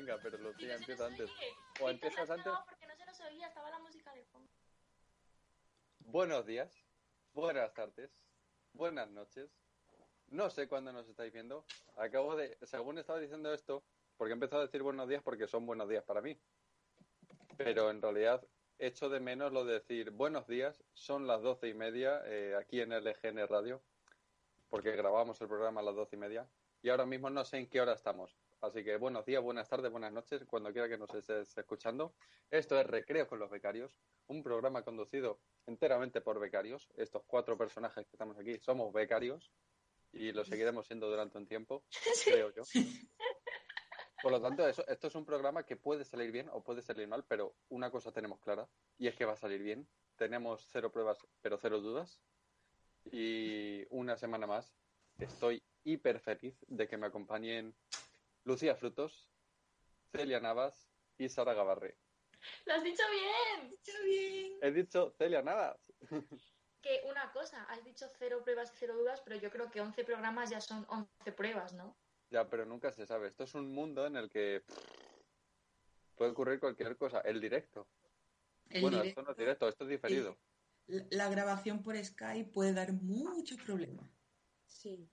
venga, pero Lucía Sí, empieza antes. oye. O empiezas no, antes. No, porque no se oía, estaba la música de fondo. Buenos días, buenas tardes, buenas noches. No sé cuándo nos estáis viendo. Acabo de, según estaba diciendo esto, porque he empezado a decir buenos días porque son buenos días para mí. Pero en realidad echo de menos lo de decir buenos días, son las doce y media eh, aquí en LGN Radio, porque grabamos el programa a las doce y media. Y ahora mismo no sé en qué hora estamos. Así que buenos días, buenas tardes, buenas noches, cuando quiera que nos estés escuchando. Esto es Recreo con los Becarios, un programa conducido enteramente por becarios. Estos cuatro personajes que estamos aquí somos becarios y lo seguiremos siendo durante un tiempo, creo yo. Por lo tanto, eso, esto es un programa que puede salir bien o puede salir mal, pero una cosa tenemos clara y es que va a salir bien. Tenemos cero pruebas, pero cero dudas. Y una semana más estoy hiper feliz de que me acompañen Lucía Frutos, Celia Navas y Sara Gavarre. ¡Lo has dicho bien! He dicho Celia Navas. Que una cosa, has dicho cero pruebas y cero dudas, pero yo creo que 11 programas ya son 11 pruebas, ¿no? Ya, pero nunca se sabe. Esto es un mundo en el que pff, puede ocurrir cualquier cosa. El directo. El bueno, directo, esto no es directo, esto es diferido. la, la grabación por Skype puede dar muchos problemas.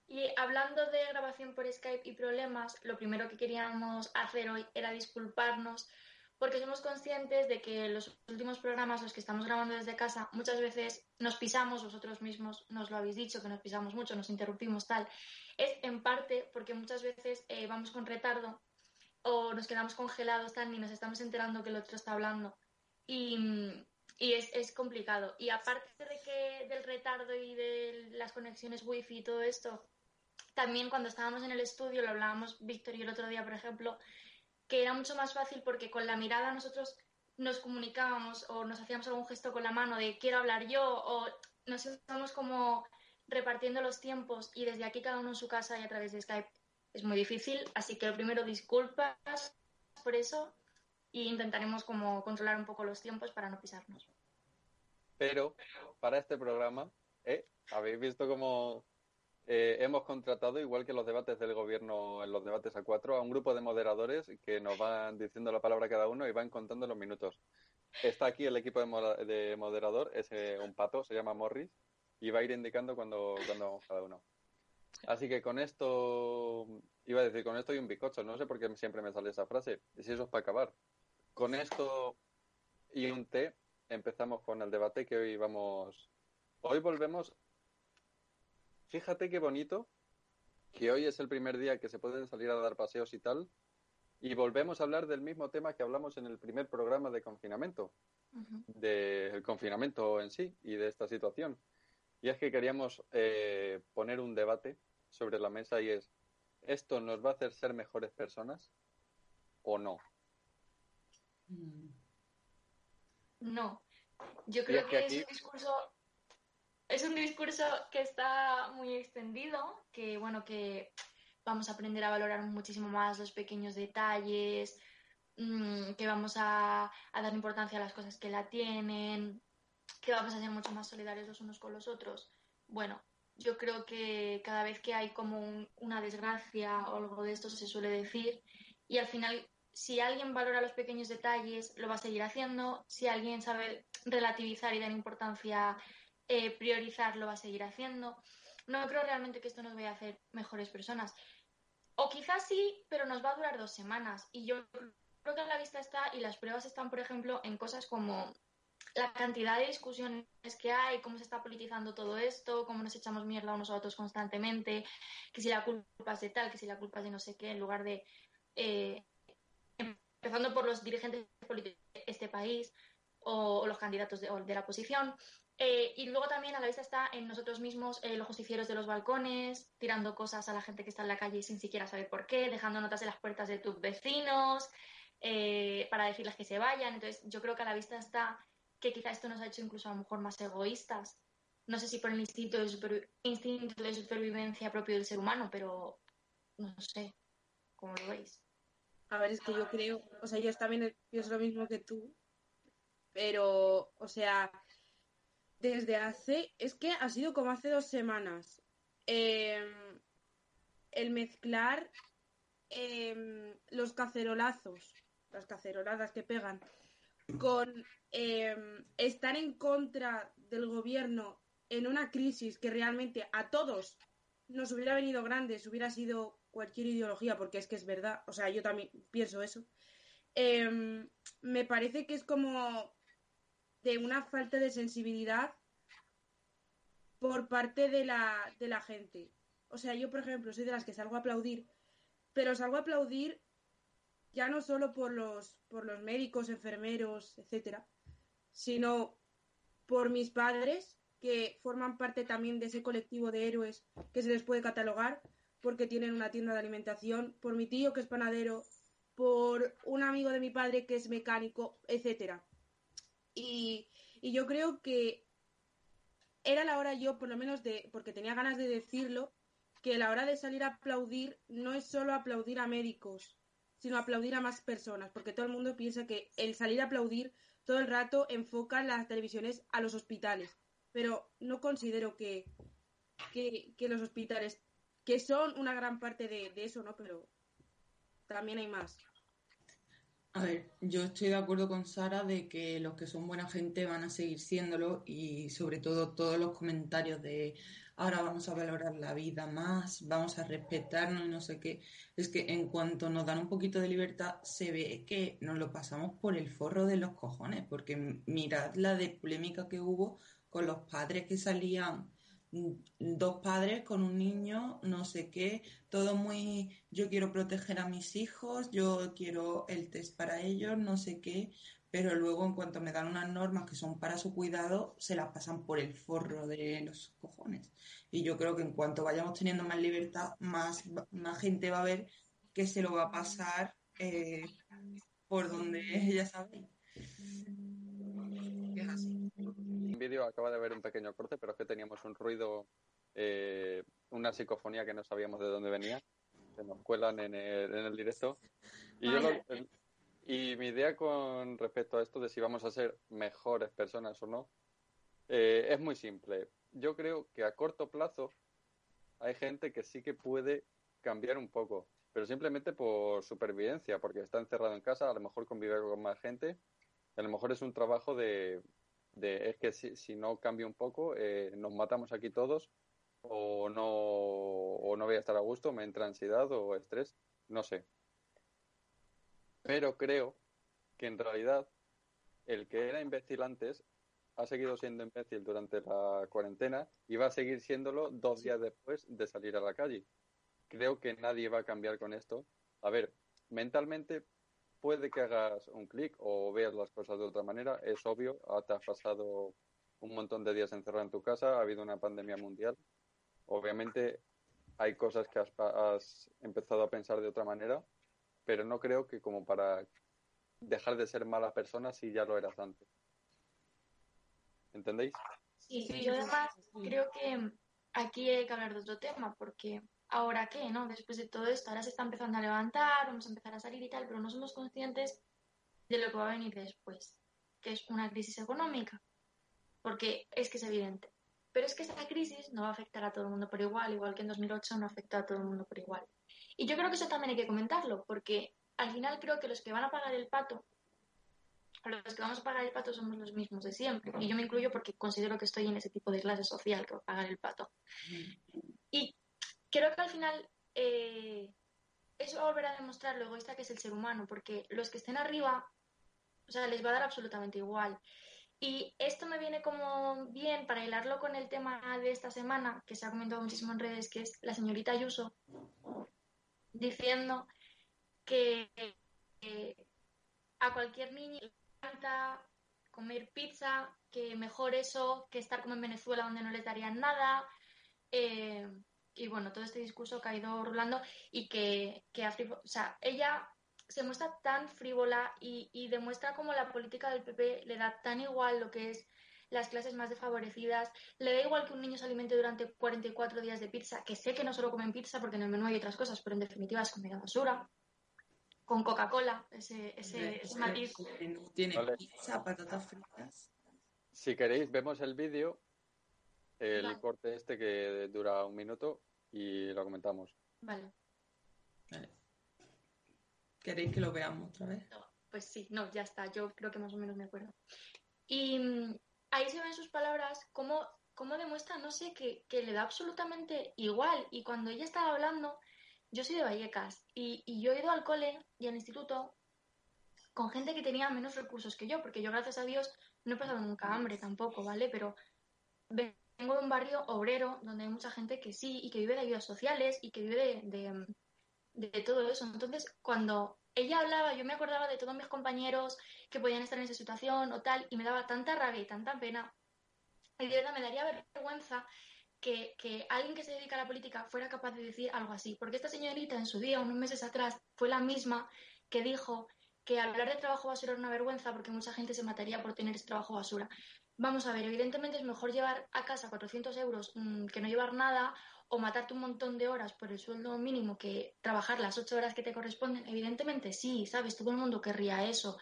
Y hablando de grabación por Skype y problemas, lo primero que queríamos hacer hoy era disculparnos porque somos conscientes de que los últimos programas, los que estamos grabando desde casa, muchas veces nos pisamos, vosotros mismos nos lo habéis dicho, que nos pisamos mucho, nos interrumpimos tal. Es en parte porque muchas veces eh, vamos con retardo o nos quedamos congelados tal ni nos estamos enterando que el otro está hablando. Y, y es, es complicado. Y aparte de que del retardo y de las conexiones wifi y todo esto, también cuando estábamos en el estudio, lo hablábamos Víctor y el otro día, por ejemplo, que era mucho más fácil porque con la mirada nosotros nos comunicábamos o nos hacíamos algún gesto con la mano de quiero hablar yo o nos íbamos como repartiendo los tiempos y desde aquí cada uno en su casa y a través de Skype es muy difícil. Así que lo primero, disculpas por eso y intentaremos como controlar un poco los tiempos para no pisarnos. Pero para este programa, ¿eh? habéis visto cómo eh, hemos contratado, igual que los debates del gobierno en los debates a cuatro, a un grupo de moderadores que nos van diciendo la palabra cada uno y van contando los minutos. Está aquí el equipo de, moderador, es eh, un pato, se llama Morris, y va a ir indicando cuando, cuando vamos cada uno. Así que con esto, iba a decir, con esto y un bizcocho, no sé por qué siempre me sale esa frase, si eso es para acabar. Con esto y un té, empezamos con el debate que hoy vamos. Hoy volvemos. Fíjate qué bonito que hoy es el primer día que se pueden salir a dar paseos y tal. Y volvemos a hablar del mismo tema que hablamos en el primer programa de confinamiento, del confinamiento en sí y de esta situación. Y es que queríamos eh, poner un debate sobre la mesa y es, ¿esto nos va a hacer ser mejores personas o no? Mm. No, yo creo que que aquí- es un discurso es un discurso que está muy extendido, que bueno, que vamos a aprender a valorar muchísimo más los pequeños detalles, mm, que vamos a, a dar importancia a las cosas que la tienen, que vamos a ser mucho más solidarios los unos con los otros. Bueno, yo creo que cada vez que hay como un- una desgracia o algo de esto se suele decir y al final si alguien valora los pequeños detalles lo va a seguir haciendo, si alguien sabe relativizar y dar importancia, eh, priorizar lo va a seguir haciendo. No creo realmente que esto nos vaya a hacer mejores personas. O quizás sí, pero nos va a durar dos semanas. Y yo creo que la vista está, y las pruebas están, por ejemplo, en cosas como la cantidad de discusiones que hay, cómo se está politizando todo esto, cómo nos echamos mierda unos a otros constantemente, que si la culpa es de tal, que si la culpa es de no sé qué, en lugar de, eh, empezando por los dirigentes políticos de este país o, o los candidatos de, o de la oposición. Eh, y luego también a la vista está en nosotros mismos eh, los justicieros de los balcones, tirando cosas a la gente que está en la calle sin siquiera saber por qué, dejando notas en las puertas de tus vecinos eh, para decirles que se vayan. Entonces, yo creo que a la vista está que quizá esto nos ha hecho incluso a lo mejor más egoístas. No sé si por el instinto de, instinto de supervivencia propio del ser humano, pero no sé cómo lo veis. A ver, es que yo creo, o sea, yo también pienso lo mismo que tú, pero, o sea, desde hace, es que ha sido como hace dos semanas, eh, el mezclar em, los cacerolazos, las caceroladas que pegan, con em, estar en contra del gobierno en una crisis que realmente a todos nos hubiera venido grande hubiera sido cualquier ideología, porque es que es verdad, o sea, yo también pienso eso, em, me parece que es como de una falta de sensibilidad por parte de la, de la gente. O sea, yo, por ejemplo, soy de las que salgo a aplaudir, pero salgo a aplaudir ya no solo por los, por los médicos, enfermeros, etcétera, sino por mis padres, que forman parte también de ese colectivo de héroes que se les puede catalogar porque tienen una tienda de alimentación, por mi tío que es panadero, por un amigo de mi padre que es mecánico, etcétera. Y, yo creo que era la hora yo, por lo menos de, porque tenía ganas de decirlo, que la hora de salir a aplaudir no es solo aplaudir a médicos, sino aplaudir a más personas, porque todo el mundo piensa que el salir a aplaudir todo el rato enfoca las televisiones a los hospitales, pero no considero que los hospitales, que son una gran parte de, de eso, ¿no? Pero también hay más. A ver, yo estoy de acuerdo con Sara de que los que son buena gente van a seguir siéndolo y sobre todo todos los comentarios de ahora vamos a valorar la vida más, vamos a respetarnos y no sé qué. Es que en cuanto nos dan un poquito de libertad se ve que nos lo pasamos por el forro de los cojones, porque mirad la de polémica que hubo con los padres que salían dos padres con un niño, no sé qué, todo muy, yo quiero proteger a mis hijos, yo quiero el test para ellos, no sé qué, pero luego en cuanto me dan unas normas que son para su cuidado, se las pasan por el forro de los cojones. Y yo creo que en cuanto vayamos teniendo más libertad, más, más gente va a ver que se lo va a pasar eh, por donde ella sabe. Es así vídeo acaba de haber un pequeño corte, pero es que teníamos un ruido, eh, una psicofonía que no sabíamos de dónde venía. Se nos cuelan en el, en el directo. Y, yo lo- el- y mi idea con respecto a esto de si vamos a ser mejores personas o no, eh, es muy simple. Yo creo que a corto plazo hay gente que sí que puede cambiar un poco, pero simplemente por supervivencia, porque está encerrado en casa, a lo mejor convive con más gente, a lo mejor es un trabajo de, de es que si, si no cambio un poco, eh, nos matamos aquí todos, o no, o no voy a estar a gusto, me entra ansiedad o estrés, no sé. Pero creo que en realidad el que era imbécil antes ha seguido siendo imbécil durante la cuarentena y va a seguir siéndolo dos días después de salir a la calle. Creo que nadie va a cambiar con esto. A ver, mentalmente puede que hagas un clic o veas las cosas de otra manera, es obvio, ah, te has pasado un montón de días encerrado en tu casa, ha habido una pandemia mundial. Obviamente hay cosas que has, has empezado a pensar de otra manera, pero no creo que como para dejar de ser mala persona si ya lo eras antes. ¿Entendéis? Sí, Sí, yo además creo que aquí hay que hablar de otro tema, porque ahora qué, ¿no? Después de todo esto, ahora se está empezando a levantar, vamos a empezar a salir y tal, pero no somos conscientes de lo que va a venir después, que es una crisis económica, porque es que es evidente. Pero es que esta crisis no va a afectar a todo el mundo por igual, igual que en 2008 no afectó a todo el mundo por igual. Y yo creo que eso también hay que comentarlo, porque al final creo que los que van a pagar el pato los que vamos a pagar el pato somos los mismos de siempre. Y yo me incluyo porque considero que estoy en ese tipo de clase social que va a pagar el pato. Y creo que al final eh, eso va a volver a demostrar lo egoísta que es el ser humano, porque los que estén arriba, o sea, les va a dar absolutamente igual. Y esto me viene como bien para hilarlo con el tema de esta semana, que se ha comentado muchísimo en redes, que es la señorita Ayuso diciendo que a cualquier niño le encanta comer pizza, que mejor eso que estar como en Venezuela donde no les darían nada. eh, y bueno, todo este discurso que ha ido rulando y que, que o sea, ella se muestra tan frívola y, y demuestra como la política del PP le da tan igual lo que es las clases más desfavorecidas, le da igual que un niño se alimente durante 44 días de pizza, que sé que no solo comen pizza porque en el menú hay otras cosas, pero en definitiva es comida basura, con Coca-Cola, ese, ese, ese matiz. Tiene Vale. pizza, patatas fritas. Si queréis, vemos el vídeo, el Vale. corte este que dura un minuto y lo comentamos. Vale. Vale. ¿Queréis que lo veamos otra vez? Pues sí, no, ya está, yo creo que más o menos me acuerdo. Y mm, ahí se ven sus palabras, cómo, cómo demuestra, no sé, que, que le da absolutamente igual. Y cuando ella estaba hablando, yo soy de Vallecas y, y yo he ido al cole y al instituto con gente que tenía menos recursos que yo, porque yo, gracias a Dios, no he pasado nunca hambre tampoco, ¿vale? Pero vengo de un barrio obrero donde hay mucha gente que sí y que vive de ayudas sociales y que vive de, de, todo eso. Entonces, cuando ella hablaba, yo me acordaba de todos mis compañeros que podían estar en esa situación o tal, y me daba tanta rabia y tanta pena. Y de verdad me daría vergüenza que, que, alguien que se dedica a la política fuera capaz de decir algo así. Porque esta señorita en su día, unos meses atrás, fue la misma que dijo que hablar de trabajo basura era una vergüenza porque mucha gente se mataría por tener ese trabajo basura. Vamos a ver, evidentemente es mejor llevar a casa 400 euros mmm, que no llevar nada o matarte un montón de horas por el sueldo mínimo que trabajar las ocho horas que te corresponden. Evidentemente sí, ¿sabes? Todo el mundo querría eso.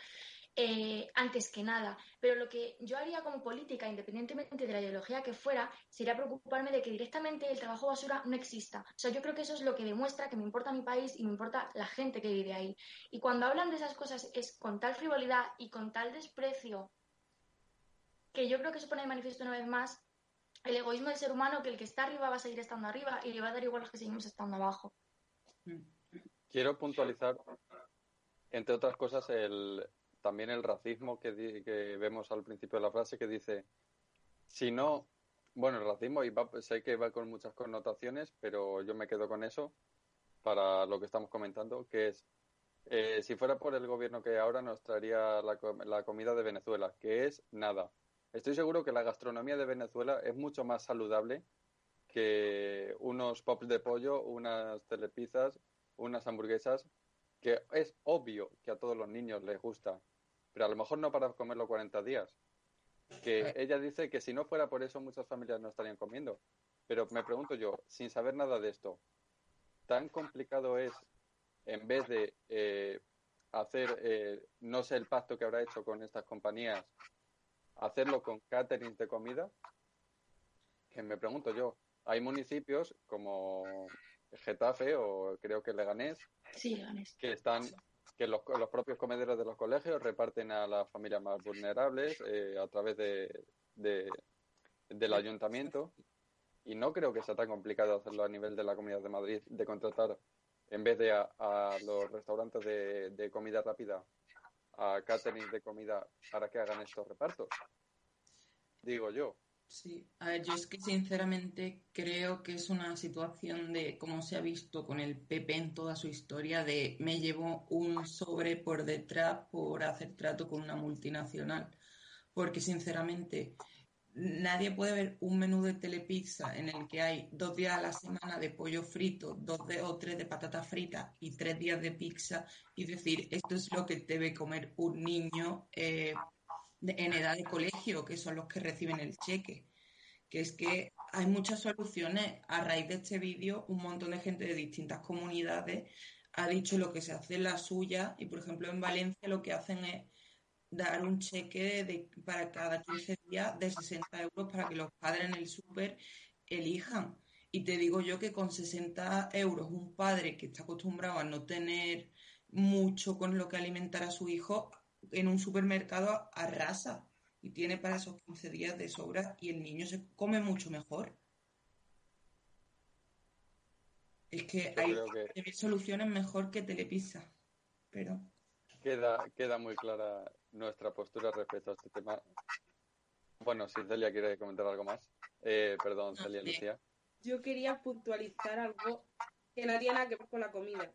Eh, antes que nada. Pero lo que yo haría como política, independientemente de la ideología que fuera, sería preocuparme de que directamente el trabajo basura no exista. O sea, yo creo que eso es lo que demuestra que me importa mi país y me importa la gente que vive ahí. Y cuando hablan de esas cosas es con tal frivolidad y con tal desprecio que yo creo que se pone de manifiesto una vez más el egoísmo del ser humano, que el que está arriba va a seguir estando arriba y le va a dar igual los que seguimos estando abajo. Quiero puntualizar, entre otras cosas, el, también el racismo que, vemos al principio de la frase que dice, si no, bueno, el racismo y va, sé que va con muchas connotaciones, pero yo me quedo con eso para lo que estamos comentando, que es, eh, si fuera por el gobierno que ahora nos traería la comida de Venezuela, que es nada. Estoy seguro que la gastronomía de Venezuela es mucho más saludable que unos pops de pollo, unas telepizas, unas hamburguesas, que es obvio que a todos los niños les gusta pero a lo mejor no para comerlo 40 días. Que ella dice que si no fuera por eso muchas familias no estarían comiendo. Pero me pregunto yo, sin saber nada de esto, ¿tan complicado es, en vez de eh, hacer, eh, no sé el pacto que habrá hecho con estas compañías, hacerlo con catering de comida? Que me pregunto yo, hay municipios como Getafe o creo que Leganés Sí, Leganés. que están que los, los, propios comederos de los colegios reparten a las familias más vulnerables eh, a través de, de, del ayuntamiento y no creo que sea tan complicado hacerlo a nivel de la Comunidad de Madrid de contratar en vez de a, a los restaurantes de, de, comida rápida a catering de comida para que hagan estos repartos digo yo Sí, a ver, yo es que sinceramente creo que es una situación de, como se ha visto con el PP en toda su historia, de me llevo un sobre por detrás por hacer trato con una multinacional. Porque sinceramente nadie puede ver un menú de telepizza en el que hay dos días a la semana de pollo frito, dos o tres de patatas fritas y tres días de pizza y decir, esto es lo que debe comer un niño. Eh, en edad de colegio, que son los que reciben el cheque. Que es que hay muchas soluciones. A raíz de este vídeo, un montón de gente de distintas comunidades ha dicho lo que se hace en la suya y, por ejemplo, en Valencia lo que hacen es dar un cheque de, para cada 15 días de 60 euros para que los padres en el súper elijan. Y te digo yo que con 60 euros un padre que está acostumbrado a no tener mucho con lo que alimentar a su hijo en un supermercado arrasa y tiene para esos 15 días de sobra y el niño se come mucho mejor. Es que Yo hay que soluciones mejor que Telepizza, pero queda, queda muy clara nuestra postura respecto a este tema. Bueno, si Celia quiere comentar algo más. Eh, perdón, Celia. Lucía. Yo quería puntualizar algo que no tiene nada que ver con la comida.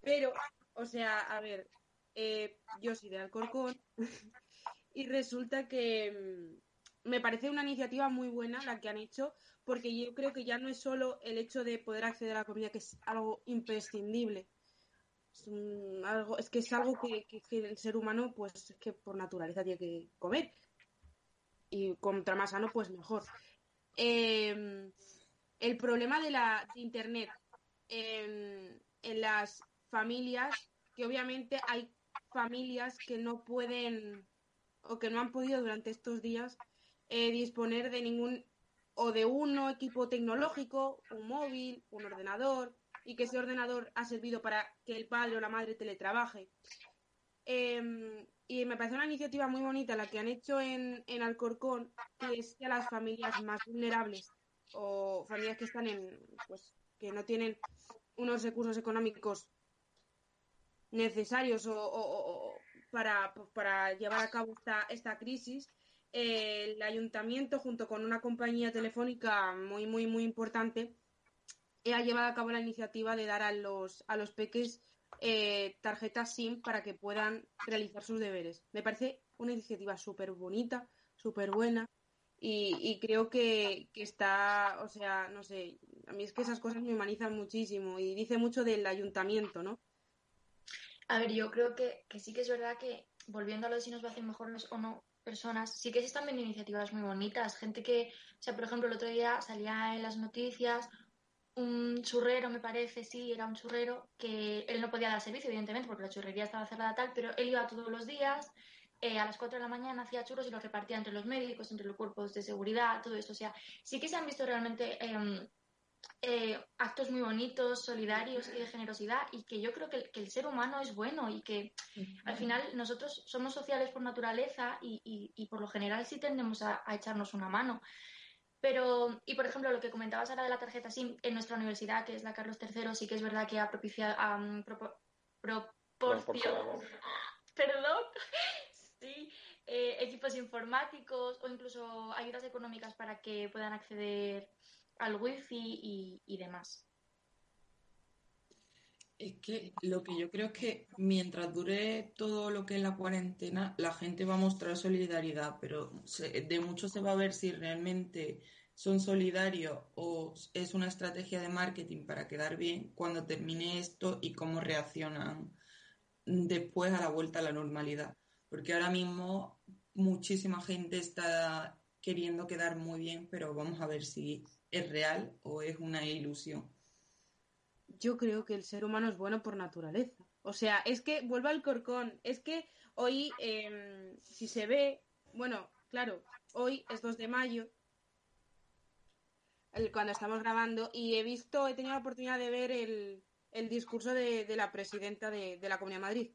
Pero, o sea, a ver, eh, yo soy de Alcorcón y resulta que mm, me parece una iniciativa muy buena la que han hecho porque yo creo que ya no es solo el hecho de poder acceder a la comida que es algo imprescindible es, un, algo, es que es algo que, que, el ser humano pues es que por naturaleza tiene que comer. Y contra más sano pues mejor. Eh, el problema de la de internet en, en las familias que obviamente hay familias que no pueden o que no han podido durante estos días eh, disponer de ningún o de un equipo tecnológico, un móvil, un ordenador, y que ese ordenador ha servido para que el padre o la madre teletrabaje. Em, y me parece una iniciativa muy bonita la que han hecho en, en Alcorcón, que es que a las familias más vulnerables o familias que están en, pues, que no tienen unos recursos económicos necesarios o, para, para, llevar a cabo esta, esta crisis, el ayuntamiento, junto con una compañía telefónica muy, muy, muy importante, ha llevado a cabo la iniciativa de dar a los, a los peques eh, tarjetas SIM para que puedan realizar sus deberes. Me parece una iniciativa súper bonita, súper buena y, creo que, que, está, o sea, no sé, a mí es que esas cosas me humanizan muchísimo y dice mucho del ayuntamiento, ¿no? A ver, yo creo que, que sí que es verdad que, volviendo a lo de si nos va a hacer mejores o no personas, sí que viendo iniciativas muy bonitas. Gente que, o sea, por ejemplo, el otro día salía en las noticias un churrero, me parece, sí, era un churrero, que él no podía dar servicio, evidentemente, porque la churrería estaba cerrada tal, pero él iba todos los días, eh, a las 4 de la mañana hacía churros y los repartía entre los médicos, entre los cuerpos de seguridad, todo eso. O sea, sí que se han visto realmente em, eh, actos muy bonitos, solidarios y de generosidad y que yo creo que, el ser humano es bueno y que al final nosotros somos sociales por naturaleza y, por lo general sí tendemos a, echarnos una mano. Pero, y por ejemplo, lo que comentabas ahora de la tarjeta SIM en nuestra universidad, que es la Carlos III, sí que es verdad que ha propiciado, um, proporcionado, perdón, sí, eh, equipos informáticos o incluso ayudas económicas para que puedan acceder al wifi y, demás. Es que lo que yo creo es que mientras dure todo lo que es la cuarentena, la gente va a mostrar solidaridad, pero de mucho se va a ver si realmente son solidarios o es una estrategia de marketing para quedar bien cuando termine esto y cómo reaccionan después a la vuelta a la normalidad. Porque ahora mismo muchísima gente está queriendo quedar muy bien, pero vamos a ver si es real o es una ilusión. Yo creo que el ser humano es bueno por naturaleza. O sea, es que vuelvo al corcón. Es que hoy, em, si se ve, bueno, claro, hoy es 2 de mayo, cuando estamos grabando, y he visto, he tenido la oportunidad de ver el, discurso de, la presidenta de, la Comunidad de Madrid.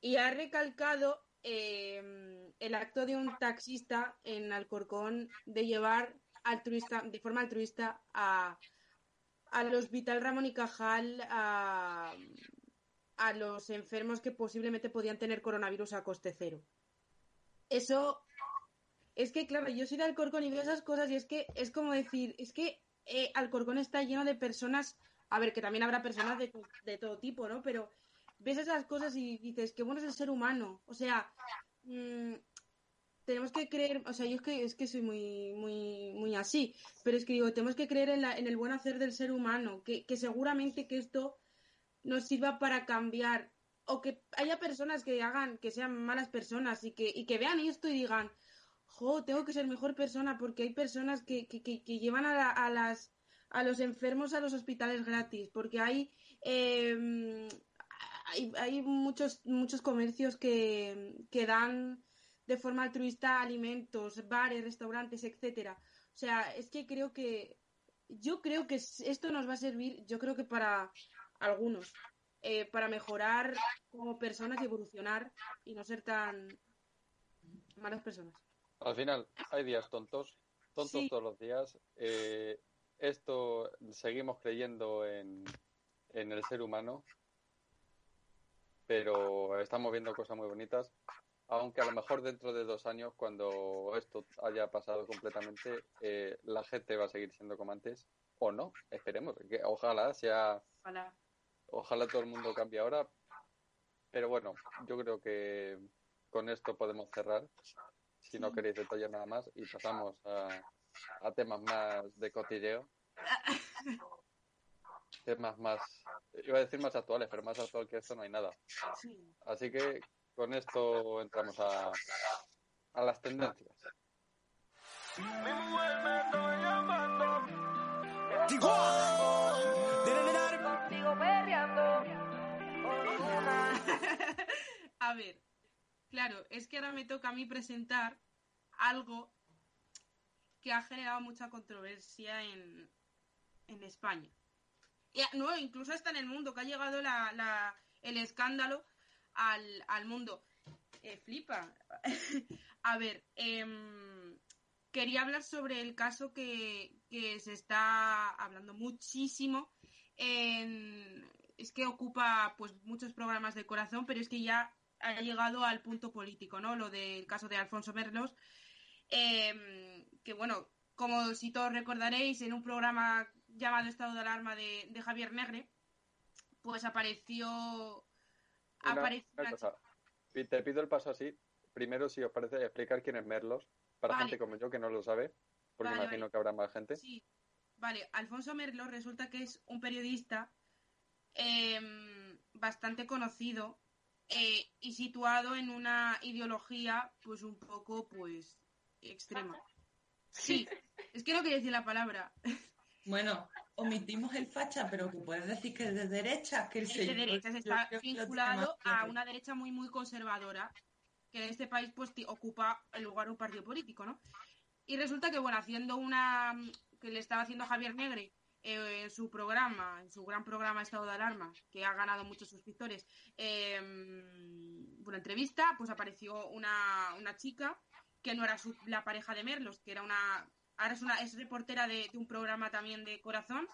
Y ha recalcado em, el acto de un taxista en Alcorcón de llevar altruista, de forma altruista a, al Hospital Ramón y Cajal, a, a los enfermos que posiblemente podían tener coronavirus a coste cero. Eso es que, claro, yo soy de Alcorcón y veo esas cosas y es que es como decir, es que eh, Alcorcón está lleno de personas, a ver, que también habrá personas de, de, todo tipo, ¿no? Pero ves esas cosas y dices, qué bueno es el ser humano. O sea, mmm, tenemos que creer, o sea, yo es que, es que soy muy, muy, muy así, pero es que digo, tenemos que creer en, la, en el buen hacer del ser humano, que, que seguramente que esto nos sirva para cambiar, o que haya personas que hagan, que sean malas personas y que, y que vean esto y digan, jo, tengo que ser mejor persona, porque hay personas que, que, que, llevan a, a, las, a los enfermos a los hospitales gratis, porque hay, em, hay, hay muchos, muchos comercios que, que dan de forma altruista alimentos, bares, restaurantes, etcétera. O sea, es que creo que yo creo que esto nos va a servir, yo creo que para algunos, eh, para mejorar como personas y evolucionar y no ser tan malas personas. Al final, hay días tontos, tontos todos los días. Eh, esto seguimos creyendo en, en el ser humano, pero estamos viendo cosas muy bonitas aunque a lo mejor dentro de dos años, cuando esto haya pasado completamente, eh, la gente va a seguir siendo como antes, o no, esperemos, que ojalá sea, ojalá. todo el mundo cambie ahora, pero bueno, yo creo que con esto podemos cerrar, si no queréis detallar nada más, y pasamos a, a temas más de cotilleo. temas más, iba a decir más actuales, pero más actual que esto no hay nada. Así que con esto entramos a, a las tendencias. A ver, claro, es que ahora me toca a mí presentar algo que ha generado mucha controversia en, en España. no, incluso está en el mundo, que ha llegado el escándalo al, mundo. Eh, flipa. a ver, em, quería hablar sobre el caso que, que se está hablando muchísimo es que ocupa pues muchos programas de corazón, pero es que ya ha llegado al punto político, ¿no? Lo del caso de Alfonso Merlos, em, que bueno, como si todos recordaréis, en un programa llamado Estado de Alarma de, Javier Negre, pues apareció... Te pido el paso así. Primero, si os parece, explicar quién es Merlos, para gente como yo que no lo sabe, porque imagino que habrá más gente. Sí, vale. Alfonso Merlos resulta que es un periodista Em, bastante conocido eh, y situado en una ideología pues un poco pues extrema. Sí, es que no quería decir la palabra. Bueno, omitimos el facha, pero que puedes decir que es de derecha, que el de derecha está vinculado a una derecha muy muy conservadora, que en este país pues ocupa el lugar de un partido político, ¿no? Y resulta que bueno, haciendo una que le estaba haciendo Javier Negre eh, en su programa, en su gran programa Estado de Alarma, que ha ganado muchos suscriptores, eh, una entrevista, pues apareció una, una chica que no era la pareja de Merlos, que era una, ahora es una, es reportera de, un programa también de Corazón,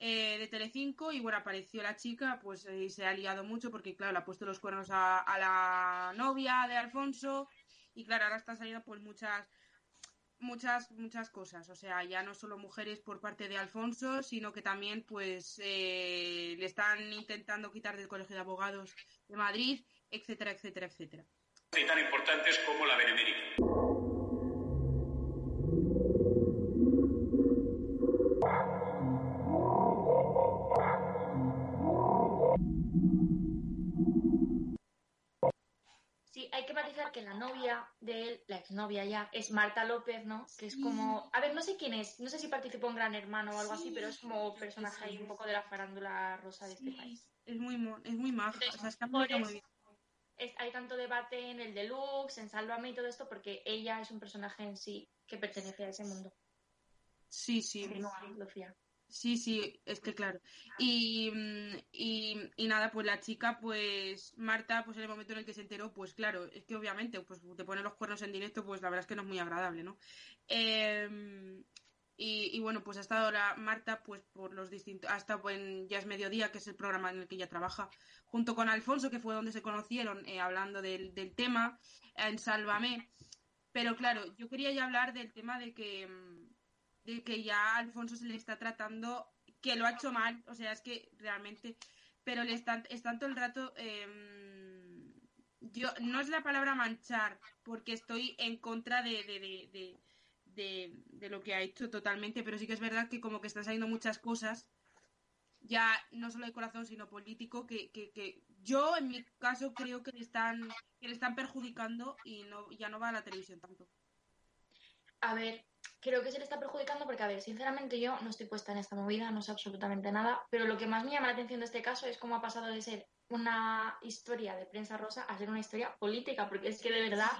eh, de Telecinco, y bueno, apareció la chica, pues y se ha liado mucho porque, claro, le ha puesto los cuernos a, la novia de Alfonso, y claro, ahora están saliendo pues muchas muchas muchas cosas. O sea ya no solo mujeres por parte de Alfonso sino que también pues eh, le están intentando quitar del colegio de abogados de Madrid etcétera etcétera etcétera hay que matizar que la novia de él, la exnovia ya, es Marta López, ¿no? Que es como. A ver, no sé quién es, no sé si participó en Gran Hermano o algo así, pero es como personaje ahí un poco de la farándula rosa de este país. Es muy, es muy maja, o sea, está muy, bien. hay tanto debate en el Deluxe, en Sálvame y todo esto, porque ella es un personaje en sí que pertenece a ese mundo. Sí, sí. no, Sí, sí, es que claro. Y, mm, y, y, nada, pues la chica, pues Marta, pues en el momento en el que se enteró, pues claro, es que obviamente, pues te pone los cuernos en directo, pues la verdad es que no es muy agradable, ¿no? Em, y, y, bueno, pues ha estado la Marta, pues por los distintos, hasta en Ya es Mediodía, que es el programa en el que ella trabaja, junto con Alfonso, que fue donde se conocieron, eh, hablando del, del tema, en Sálvame. Pero claro, yo quería ya hablar del tema de que mm, de que ya Alfonso se le está tratando, que lo ha hecho mal, o sea, es que realmente, pero le están, están todo el rato, em, yo, no es la palabra manchar, porque estoy en contra de, de, de, de, lo que ha hecho totalmente, pero sí que es verdad que como que están saliendo muchas cosas, ya no solo de corazón, sino político, que, que, que yo en mi caso creo que le están, que le están perjudicando y no, ya no va a la televisión tanto. A ver, creo que se le está perjudicando porque, a ver, sinceramente yo no estoy puesta en esta movida, no sé absolutamente nada, pero lo que más me llama la atención de este caso es cómo ha pasado de ser una historia de prensa rosa a ser una historia política, porque es que de verdad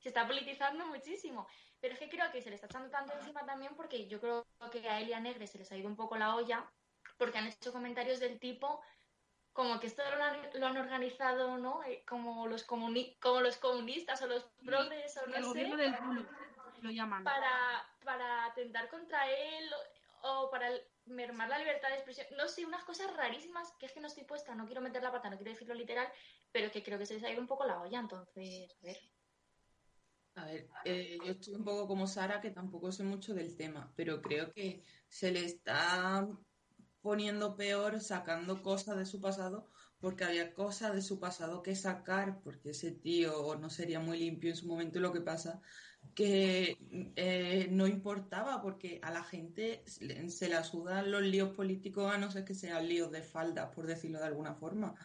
se está politizando muchísimo. Pero es que creo que se le está echando tanto encima también porque yo creo que a Elia Negre se les ha ido un poco la olla porque han hecho comentarios del tipo como que esto lo han, organizado, ¿no? Eh, como los, como los comunistas o los progres o no el Gobierno del lo llaman. Para, para atentar contra él o para mermar la libertad de expresión. No sé, unas cosas rarísimas que es que no estoy puesta, no quiero meter la pata, no quiero decirlo literal, pero que creo que se les ha ido un poco la olla, entonces, a ver. A ver, eh, yo estoy un poco como Sara, que tampoco sé mucho del tema, pero creo que se le está poniendo peor sacando cosas de su pasado porque había cosas de su pasado que sacar, porque ese tío no sería muy limpio en su momento. Y lo que pasa que eh, no importaba, porque a la gente se la sudan los líos políticos, a no ser que sean líos de falda, por decirlo de alguna forma.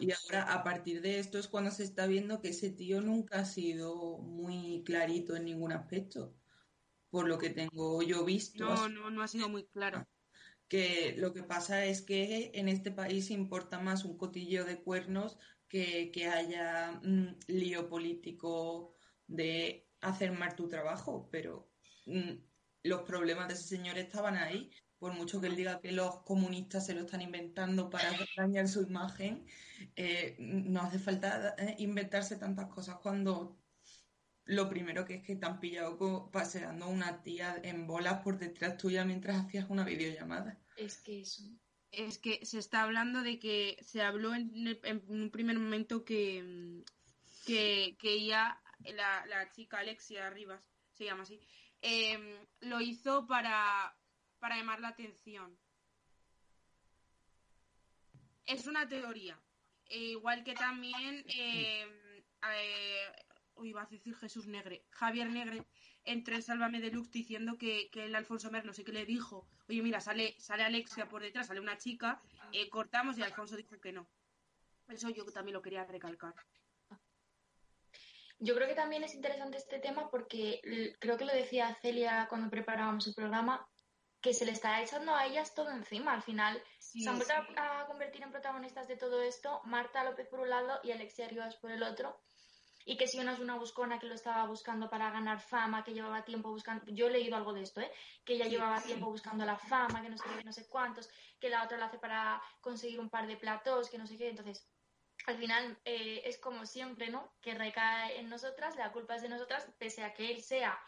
Y ahora, a partir de esto, es cuando se está viendo que ese tío nunca ha sido muy clarito en ningún aspecto, por lo que tengo yo visto. No, no, no ha sido muy claro que lo que pasa es que en este país importa más un cotillo de cuernos que, que haya mm, lío político de hacer mal tu trabajo, pero mm, los problemas de ese señor estaban ahí, por mucho que él diga que los comunistas se lo están inventando para dañar su imagen, eh, no hace falta eh, inventarse tantas cosas cuando lo primero que es que te han pillado paseando una tía en bolas por detrás tuya mientras hacías una videollamada. Es que eso. Es que se está hablando de que se habló en, un primer momento que, que, ella, la, la chica Alexia Rivas, se llama así, em, lo hizo para, para llamar la atención. Es una teoría. E igual que también, eh, iba a decir Jesús Negre, Javier Negre, entre Sálvame Deluxe diciendo que, que el Alfonso Merlo sí que le dijo, oye, mira, sale, sale Alexia por detrás, sale una chica, eh, cortamos y Alfonso dijo que no. Eso yo también lo quería recalcar. Yo creo que también es interesante este tema porque creo que lo decía Celia cuando preparábamos el programa, que se le está echando a ellas todo encima. Al final se han vuelto a, convertir en protagonistas de todo esto, Marta López por un lado y Alexia Rivas por el otro. Y que si una es una buscona que lo estaba buscando para ganar fama, que llevaba tiempo buscando, yo he leído algo de esto, ¿eh? que ella llevaba tiempo buscando la fama, que no sé qué, no sé cuántos, que la otra lo hace para conseguir un par de platos, que no sé qué. Entonces, al final eh, es como siempre, ¿no? Que recae en nosotras, la culpa es de nosotras, pese a que él sea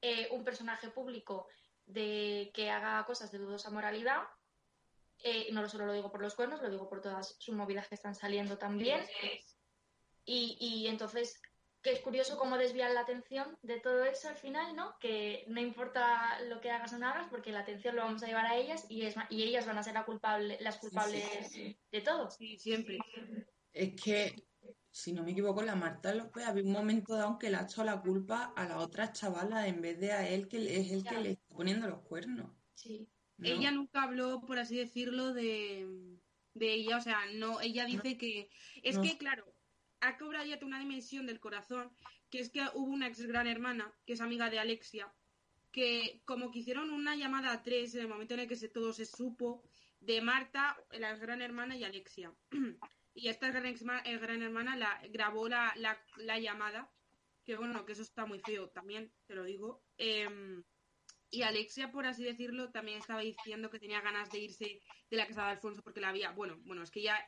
eh, un personaje público de que haga cosas de dudosa moralidad. Eh, no solo lo digo por los cuernos, lo digo por todas sus movidas que están saliendo también. Y, y entonces, que es curioso cómo desvían la atención de todo eso al final, ¿no? Que no importa lo que hagas o no hagas, porque la atención lo vamos a llevar a ellas y, es, y ellas van a ser la culpable, las culpables de todo. Sí, siempre. Es que si no me equivoco, la Marta López había un momento dado que le ha hecho la culpa a la otra chavala en vez de a él, que es el que le está poniendo los cuernos. Sí. Ella nunca habló, por así decirlo, de, ella, o sea, no, ella dice que. Es que, claro, ha cobrado ya una dimensión del corazón, que es que hubo una ex gran hermana, que es amiga de Alexia, que como que hicieron una llamada a tres en el momento en el que se, todo se supo, de Marta, la gran hermana y Alexia. Y esta gran, eh, gran hermana la, grabó la, la, llamada, que bueno, que eso está muy feo también, te lo digo. Em, y Alexia, por así decirlo, también estaba diciendo que tenía ganas de irse de la casa de Alfonso porque la había. Bueno, bueno, es que ya.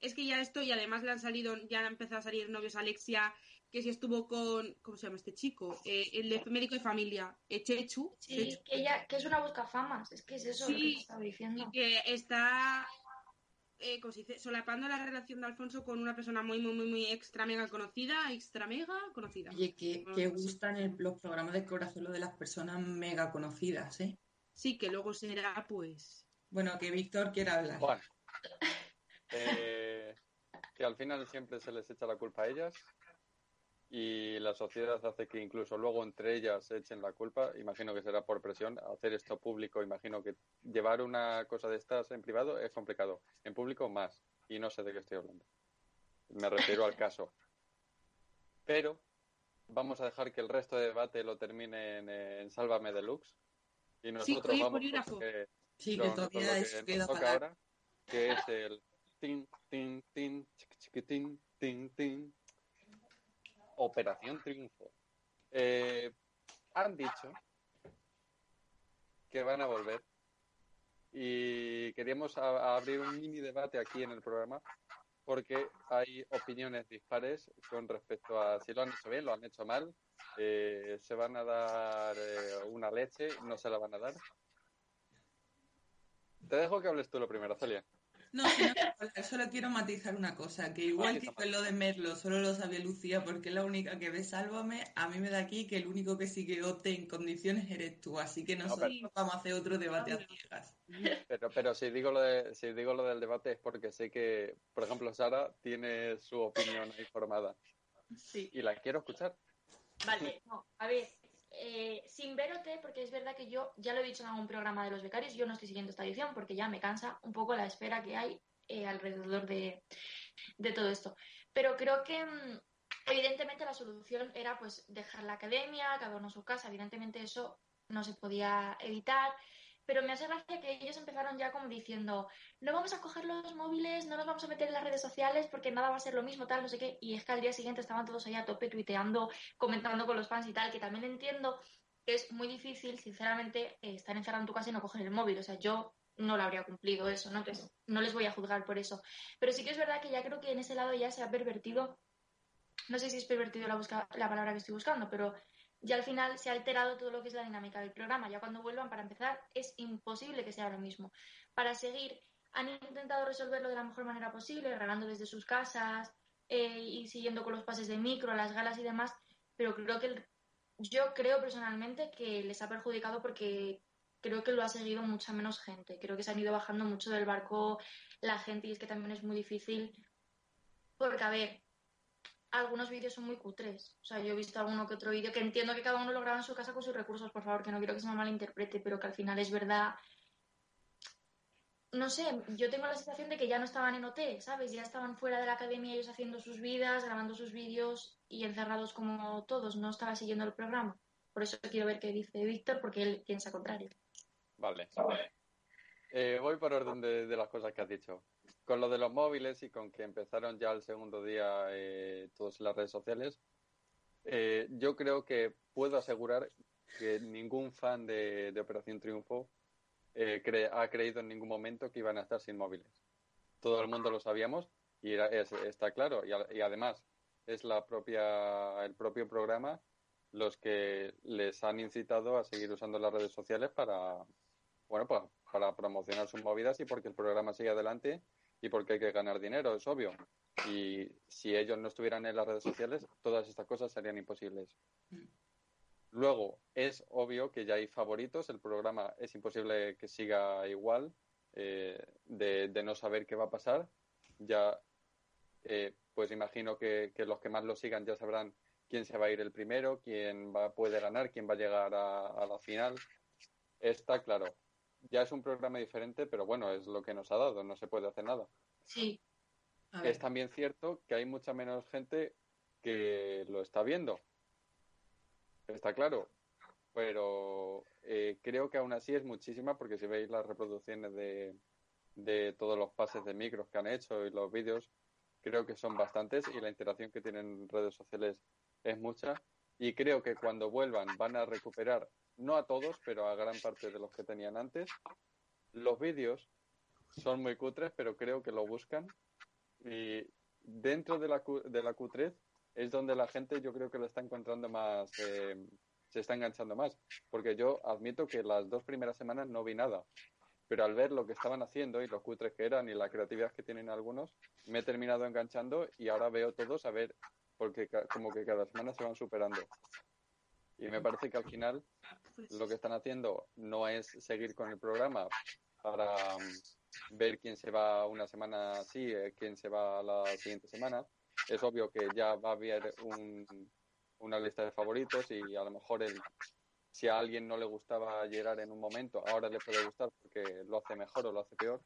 Es que ya esto, y además le han salido, ya han empezado a salir novios a Alexia, que si estuvo con. ¿Cómo se llama este chico? Eh, el médico de familia, Chechu. Sí, Que, ella, que es una buscafamas, es que es eso lo que estaba diciendo. Y que está eh, solapando la relación de Alfonso con una persona muy, muy, muy, muy extra mega conocida, extra mega conocida. Oye, que, que gustan el, los programas de corazón lo de las personas mega conocidas, ¿eh? Sí, que luego será, pues. Bueno, que Víctor quiera hablar. Bueno. Eh, que al final siempre se les echa la culpa a ellas y la sociedad hace que incluso luego entre ellas echen la culpa, imagino que será por presión, hacer esto público, imagino que llevar una cosa de estas en privado es complicado, en público más, y no sé de qué estoy hablando. Me refiero al caso. Pero vamos a dejar que el resto de debate lo termine en, Sálvame Deluxe. Y nosotros vamos que, sí, que todavía es, que ahora, que es el tin, tin, tin, chiquitín, tin, tin, Operación Triunfo. Eh, han dicho que van a volver y queríamos abrir un mini debate aquí en el programa porque hay opiniones dispares con respecto a si lo han hecho bien, lo han hecho mal, eh, se van a dar eh, una leche, no se la van a dar. Te dejo que hables tú lo primero, Celia. No, solo quiero matizar una cosa, que igual que con lo de Merlo solo lo sabía Lucía porque es la única que ve Sálvame, a mí me da aquí que el único que sigue OTE en condiciones eres tú, así que nosotros vamos a hacer otro debate a ciegas. Pero, pero si digo lo de, si digo lo del debate es porque sé que, por ejemplo, Sara tiene su opinión informada. Sí. Y la quiero escuchar. Vale, no, a ver, eh, sin verote, porque es verdad que yo ya lo he dicho en algún programa de los becarios, yo no estoy siguiendo esta edición porque ya me cansa un poco la espera que hay eh, alrededor de, todo esto. Pero creo que mm, evidentemente la solución era pues dejar la academia, cada uno su casa, evidentemente eso no se podía evitar. Pero me hace gracia que ellos empezaron ya como diciendo, no vamos a coger los móviles, no nos vamos a meter en las redes sociales porque nada va a ser lo mismo, tal, no sé qué. Y es que al día siguiente estaban todos ahí a tope tuiteando, comentando con los fans y tal, que también entiendo que es muy difícil, sinceramente, eh, estar encerrado en tu casa y no coger el móvil. O sea, yo no lo habría cumplido eso, ¿no? Entonces, no les voy a juzgar por eso. Pero sí que es verdad que ya creo que en ese lado ya se ha pervertido, no sé si es pervertido la, la palabra que estoy buscando, pero ya al final se ha alterado todo lo que es la dinámica del programa. Ya cuando vuelvan, para empezar, es imposible que sea lo mismo. Para seguir, han intentado resolverlo de la mejor manera posible, grabando desde sus casas eh, y siguiendo con los pases de micro, las galas y demás, pero creo que yo creo personalmente que les ha perjudicado porque creo que lo ha seguido mucha menos gente. Creo que se han ido bajando mucho del barco la gente y es que también es muy difícil porque, a ver, algunos vídeos son muy cutres. O sea, yo he visto alguno que otro vídeo que entiendo que cada uno lo graba en su casa con sus recursos, por favor, que no quiero que se me malinterprete, pero que al final es verdad. No sé, yo tengo la sensación de que ya no estaban en OT, ¿sabes? Ya estaban fuera de la academia ellos haciendo sus vidas, grabando sus vídeos y encerrados como todos. No estaba siguiendo el programa. Por eso quiero ver qué dice Víctor, porque él piensa contrario. Vale. Eh, voy por orden de, las cosas que has dicho. Con lo de los móviles y con que empezaron ya el segundo día eh, todas las redes sociales, eh, yo creo que puedo asegurar que ningún fan de, Operación Triunfo ha creído en ningún momento que iban a estar sin móviles. Todo el mundo lo sabíamos y está claro. Y, y, además es la propia, el propio programa los que les han incitado a seguir usando las redes sociales para, bueno, pues para promocionar sus movidas y porque el programa sigue adelante y porque hay que ganar dinero, es obvio. Y si ellos no estuvieran en las redes sociales, todas estas cosas serían imposibles. Luego, es obvio que ya hay favoritos, el programa es imposible que siga igual, eh, de, no saber qué va a pasar. Ya, eh, pues imagino que, los que más lo sigan ya sabrán quién se va a ir el primero, quién va, puede ganar, quién va a llegar a la final. Está claro ya es un programa diferente, pero bueno, es lo que nos ha dado, no se puede hacer nada. Sí. Es también cierto que hay mucha menos gente que lo está viendo. Está claro. Pero eh, creo que aún así es muchísima porque si veis las reproducciones de, de todos los pases de micros que han hecho y los vídeos, creo que son bastantes y la interacción que tienen en redes sociales es mucha. Y creo que cuando vuelvan van a recuperar no a todos, pero a gran parte de los que tenían antes. Los vídeos son muy cutres, pero creo que lo buscan. Y dentro de la, de la cutrez es donde la gente yo creo que lo está encontrando más, eh, se está enganchando más. Porque yo admito que las dos primeras semanas no vi nada. Pero al ver lo que estaban haciendo y los cutres que eran y la creatividad que tienen algunos, me he terminado enganchando y ahora veo todos a ver, porque como que cada semana se van superando. Y me parece que al final lo que están haciendo no es seguir con el programa para mm, ver quién se va una semana así, eh, quién se va la siguiente semana. Es obvio que ya va a haber una lista de favoritos y a lo mejor si a alguien no le gustaba llegar en un momento, ahora le puede gustar porque lo hace mejor o lo hace peor.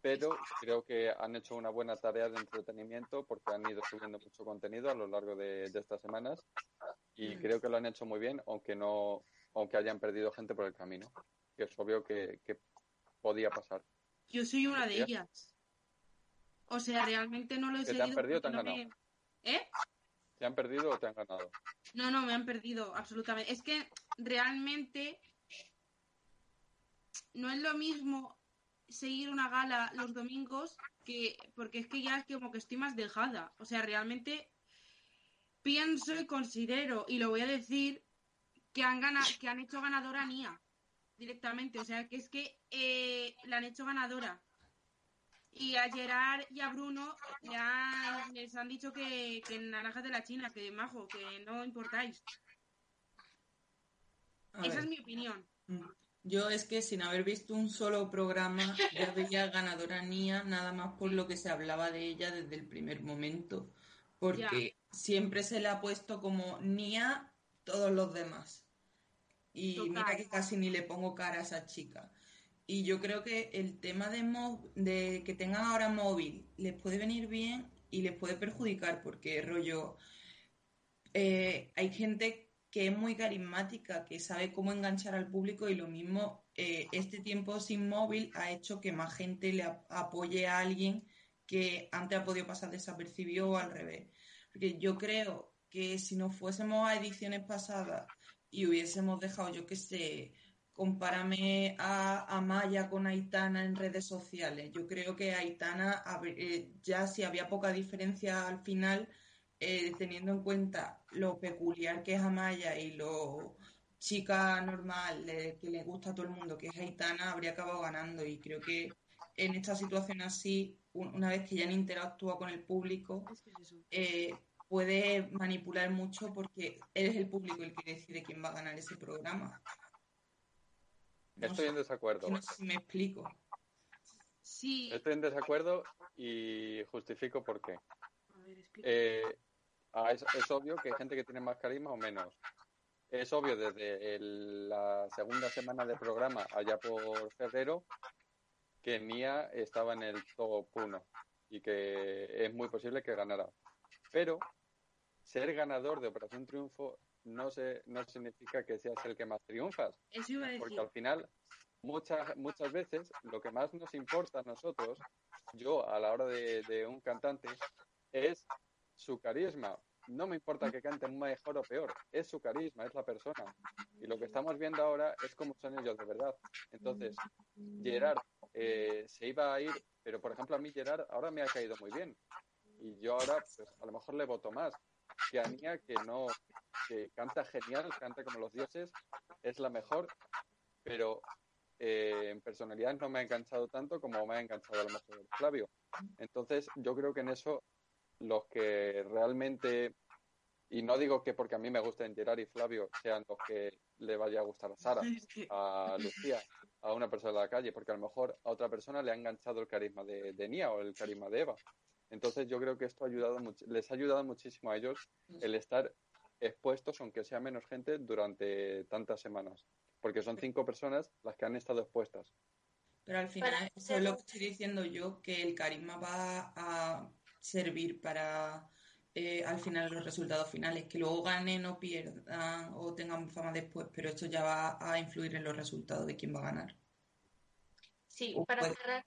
Pero creo que han hecho una buena tarea de entretenimiento porque han ido subiendo mucho contenido a lo largo de estas semanas y creo que lo han hecho muy bien, aunque no, aunque hayan perdido gente por el camino, que es obvio que, podía pasar. Yo soy una de ellas. O sea, realmente no lo he seguido. ¿Te han perdido o te han ganado? ¿Eh? ¿Te han perdido o te han ganado? No, no, me han perdido, absolutamente. Es que realmente no es lo mismo seguir una gala los domingos que porque es que ya es como que estoy más dejada. O sea, realmente pienso y considero, y lo voy a decir, que han, ganado, que han hecho ganadora a Nia directamente. O sea, que es que eh, la han hecho ganadora. Y a Gerard y a Bruno ya les han dicho que, que naranjas de la China, que majo, que no importáis. Esa es mi opinión. Mm. Yo es que sin haber visto un solo programa ya veía ganadora Nia, nada más por lo que se hablaba de ella desde el primer momento. Porque siempre se le ha puesto como Nia todos los demás. Y mira que casi ni le pongo cara a esa chica. Y yo creo que el tema de, de que tengan ahora móvil les puede venir bien y les puede perjudicar porque rollo eh, hay gente que es muy carismática, que sabe cómo enganchar al público y lo mismo eh, este tiempo sin móvil ha hecho que más gente le apoye a alguien que antes ha podido pasar desapercibido o al revés. Porque yo creo que si nos fuésemos a ediciones pasadas y hubiésemos dejado, yo qué sé, compárame a, Maya con Aitana en redes sociales. Yo creo que Aitana, eh, ya si había poca diferencia al final, eh, teniendo en cuenta lo peculiar que es Amaya y lo chica normal que le gusta a todo el mundo, que es Aitana, habría acabado ganando. Y creo que en esta situación así, una vez que ya han interactúa con el público, eh, puede manipular mucho porque es el público el que decide quién va a ganar ese programa. Estoy en desacuerdo. No sé si me explico. Sí. Estoy en desacuerdo y justifico por qué. Eh, ah, es, obvio que hay gente que tiene más carisma o menos. Es obvio desde la segunda semana de programa, allá por febrero, que Nia estaba en el top 1 y que es muy posible que ganara. Pero ser ganador de Operación Triunfo no, se, no significa que seas el que más triunfas. Porque al final, muchas, muchas veces, lo que más nos importa a nosotros, yo a la hora de, un cantante, es su carisma. No me importa que cante mejor o peor, es su carisma, es la persona. Y lo que estamos viendo ahora es cómo son ellos de verdad. Entonces, Gerard eh, se iba a ir, pero por ejemplo a mí Gerard ahora me ha caído muy bien. Y yo ahora, pues a lo mejor le voto más que a Nia, que no, que canta genial, canta como los dioses, es la mejor, pero eh, en personalidad no me ha enganchado tanto como me ha enganchado a lo mejor Flavio. Entonces, yo creo que en eso los que realmente, y no digo que porque a mí me gusten Gerard y Flavio sean los que le vaya a gustar a Sara, a Lucía, a una persona de la calle, porque a lo mejor a otra persona le ha enganchado el carisma de, de Nia o el carisma de Eva. Entonces yo creo que esto ha ayudado les ha ayudado muchísimo a ellos el estar expuestos, aunque sea menos gente, durante tantas semanas. Porque son cinco personas las que han estado expuestas. Pero al final, eso es lo que estoy diciendo yo, que el carisma va a servir para eh, al final los resultados finales. Que luego ganen o pierdan o tengan fama después, pero esto ya va a influir en los resultados de quién va a ganar. Sí, para cerrar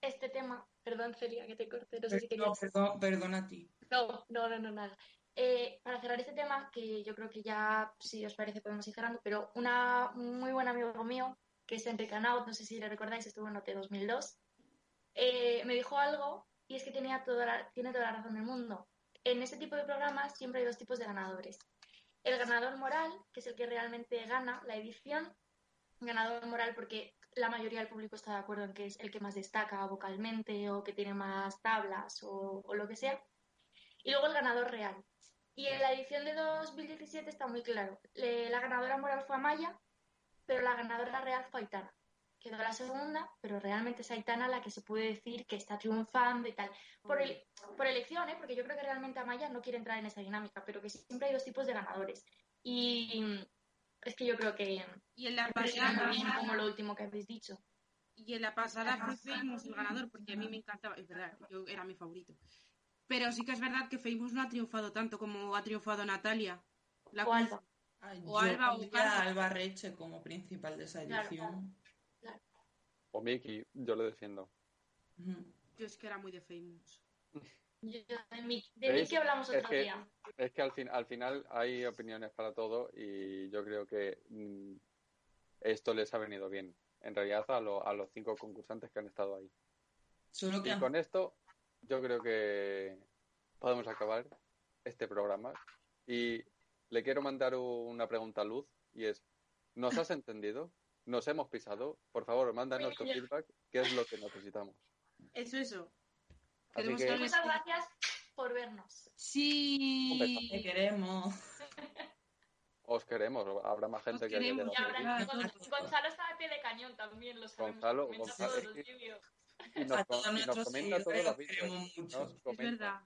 este tema, Perdón, Celia, que te corte. No sé si querías... perdón, perdón a ti. No, no, no, no nada. Eh, para cerrar este tema, que yo creo que ya, si os parece, podemos ir cerrando, pero una muy buen amigo mío, que es Enrique Anaut, no sé si le recordáis, estuvo en OT 2002, eh, me dijo algo y es que tenía toda tiene toda la razón del mundo. En este tipo de programas siempre hay dos tipos de ganadores. El ganador moral, que es el que realmente gana la edición, ganador moral porque la mayoría del público está de acuerdo en que es el que más destaca vocalmente o que tiene más tablas o, lo que sea. Y luego el ganador real. Y en la edición de 2017 está muy claro. la ganadora moral fue Amaya, pero la ganadora real fue Aitana. Quedó la segunda, pero realmente es Aitana la que se puede decir que está triunfando y tal. Por, el, por elección, ¿eh? porque yo creo que realmente Amaya no quiere entrar en esa dinámica, pero que siempre hay dos tipos de ganadores. Y es que yo creo que. Y en la pasada. como lo último que habéis dicho. Y en la pasada fue Famous el ganador, porque a mí me encantaba. Es verdad, yo era mi favorito. Pero sí que es verdad que Famous no ha triunfado tanto como ha triunfado Natalia. La o Alba. o Alba o Alba Reche como principal de esa edición. O Miki, yo lo defiendo. Yo es que era muy de Famous. de mí, que hablamos otro día. Es que al, fin, al final hay opiniones para todo y yo creo que mm, esto les ha venido bien, en realidad, a, a los cinco concursantes que han estado ahí. y con esto, yo creo que podemos acabar este programa. Y le quiero mandar una pregunta a Luz y es, ¿nos has entendido? ¿Nos hemos pisado? Por favor, mándanos tu feedback, ¿qué es lo que necesitamos? Eso, eso. Muchas gracias por vernos. Sí, te queremos. Os queremos, habrá más gente que queremos. Gonzalo está de pie de cañón también, lo sabemos. Gonzalo, Gonzalo todos los vídeos. Y nos, comenta todos los vídeos. Es verdad.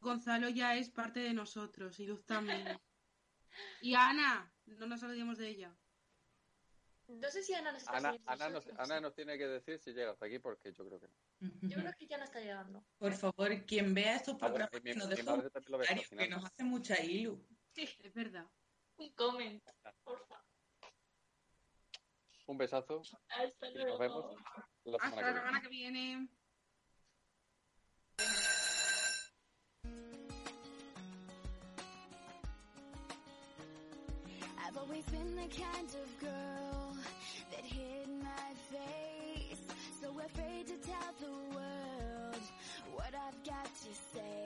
Gonzalo ya es parte de nosotros y Luz también. Y Ana, no nos olvidemos de ella. No sé si Ana nos está Ana, Ana, nos, Ana nos tiene que decir si llega hasta aquí porque yo creo que no. Yo creo que ya no está llegando. Por favor, quien vea estos ah, programas que nos deja un que nos hace mucha ilu. Sí, es verdad. Un comment, porfa. Un besazo. Hasta luego. Nos vemos la semana Hasta la semana que viene. Always the kind of girl that hid my face. So afraid to tell the world what I've got to say.